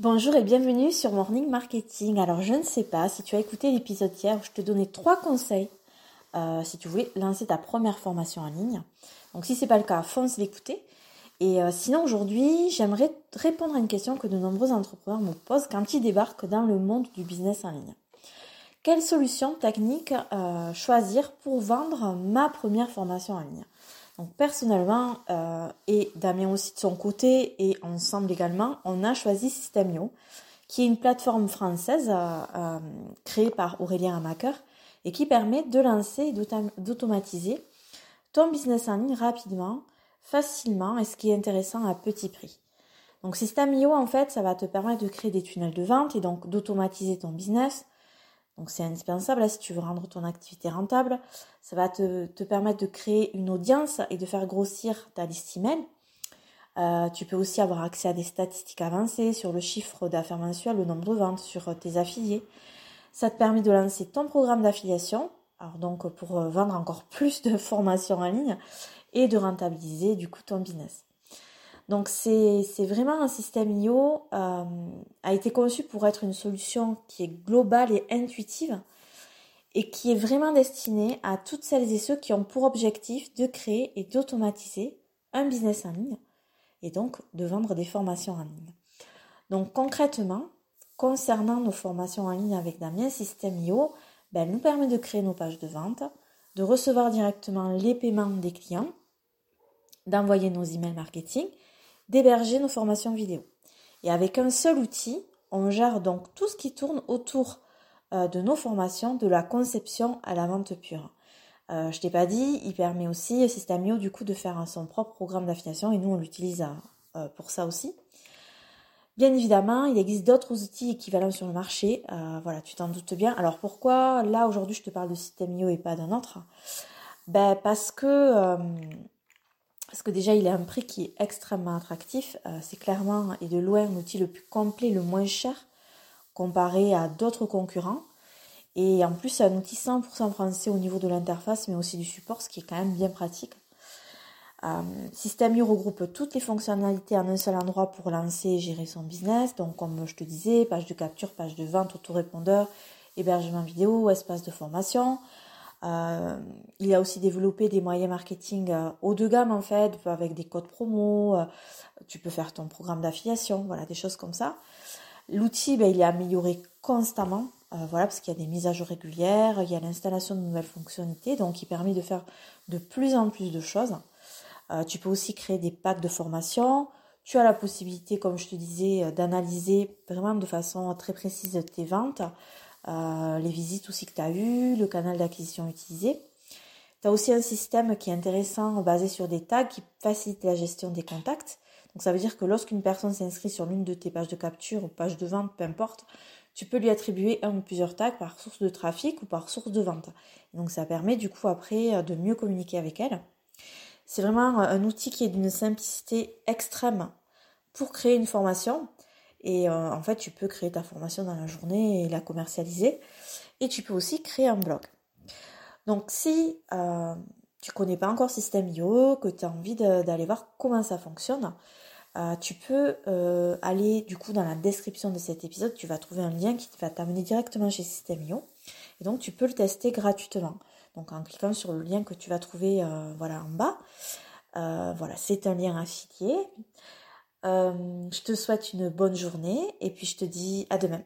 Bonjour et bienvenue sur Morning Marketing. Alors je ne sais pas si tu as écouté l'épisode hier où je te donnais trois conseils euh, si tu voulais lancer ta première formation en ligne. Donc si ce n'est pas le cas, fonce l'écouter. Et euh, sinon aujourd'hui, j'aimerais répondre à une question que de nombreux entrepreneurs me posent quand ils débarquent dans le monde du business en ligne. Quelle solution technique euh, choisir pour vendre ma première formation en ligne? Donc personnellement, euh, et Damien aussi de son côté, et ensemble également, on a choisi Systemio, qui est une plateforme française euh, euh, créée par Aurélien Amaker et qui permet de lancer et d'automatiser ton business en ligne rapidement, facilement et ce qui est intéressant à petit prix. Donc Systemio en fait, ça va te permettre de créer des tunnels de vente et donc d'automatiser ton business, donc c'est indispensable si tu veux rendre ton activité rentable. Ça va te, permettre de créer une audience et de faire grossir ta liste email. Euh, tu peux aussi avoir accès à des statistiques avancées sur le chiffre d'affaires mensuel, le nombre de ventes, sur tes affiliés. Ça te permet de lancer ton programme d'affiliation, alors donc pour euh, vendre encore plus de formations en ligne et de rentabiliser du coup ton business. Donc c'est vraiment un système IO euh, a été conçu pour être une solution qui est globale et intuitive et qui est vraiment destinée à toutes celles et ceux qui ont pour objectif de créer et d'automatiser un business en ligne et donc de vendre des formations en ligne. Donc concrètement, concernant nos formations en ligne avec Damien, Système IO ben, nous permet de créer nos pages de vente, de recevoir directement les paiements des clients, d'envoyer nos emails marketing d'héberger nos formations vidéo. Et avec un seul outil, on gère donc tout ce qui tourne autour euh, de nos formations, de la conception à la vente pure. Euh, je t'ai pas dit, il permet aussi, Systemio, du coup, de faire son propre programme d'affiliation et nous, on l'utilise euh, pour ça aussi. Bien évidemment, il existe d'autres outils équivalents sur le marché. voilà, tu t'en doutes bien. Alors pourquoi là aujourd'hui je te parle de Systemio et pas d'un autre? Ben parce que parce que déjà il a un prix qui est extrêmement attractif. Euh, c'est clairement et de loin l'outil le plus complet, le moins cher comparé à d'autres concurrents. Et en plus, c'est un outil 100% français au niveau de l'interface, mais aussi du support, ce qui est quand même bien pratique. Euh, System regroupe toutes les fonctionnalités en un seul endroit pour lancer et gérer son business. Donc, comme je te disais, page de capture, page de vente, autorépondeur, hébergement vidéo, espace de formation. Euh, il a aussi développé des moyens marketing euh, haut de gamme en fait, avec des codes promo. Euh, tu peux faire ton programme d'affiliation, voilà, des choses comme ça. L'outil, ben, il est amélioré constamment, voilà, parce qu'il y a des mises à jour régulières, il y a l'installation de nouvelles fonctionnalités, donc il permet de faire de plus en plus de choses. tu peux aussi créer des packs de formation. Tu as la possibilité, comme je te disais, d'analyser vraiment de façon très précise tes ventes. Euh, les visites aussi que tu as eues, le canal d'acquisition utilisé. Tu as aussi un système qui est intéressant basé sur des tags qui facilite la gestion des contacts. Donc ça veut dire que lorsqu'une personne s'inscrit sur l'une de tes pages de capture ou pages de vente, peu importe, tu peux lui attribuer un ou plusieurs tags par source de trafic ou par source de vente. donc ça permet du coup après de mieux communiquer avec elle. C'est vraiment un outil qui est d'une simplicité extrême pour créer une formation et euh, en fait, tu peux créer ta formation dans la journée et la commercialiser. Et tu peux aussi créer un blog. Donc si euh, tu connais pas encore System.io, que tu as envie d'aller voir comment ça fonctionne, euh, tu peux euh, aller du coup dans la description de cet épisode, tu vas trouver un lien qui va t'amener directement chez System.io. Et donc tu peux le tester gratuitement. Donc en cliquant sur le lien que tu vas trouver voilà en bas. voilà, c'est un lien affilié. Euh, je te souhaite une bonne journée et puis je te dis à demain.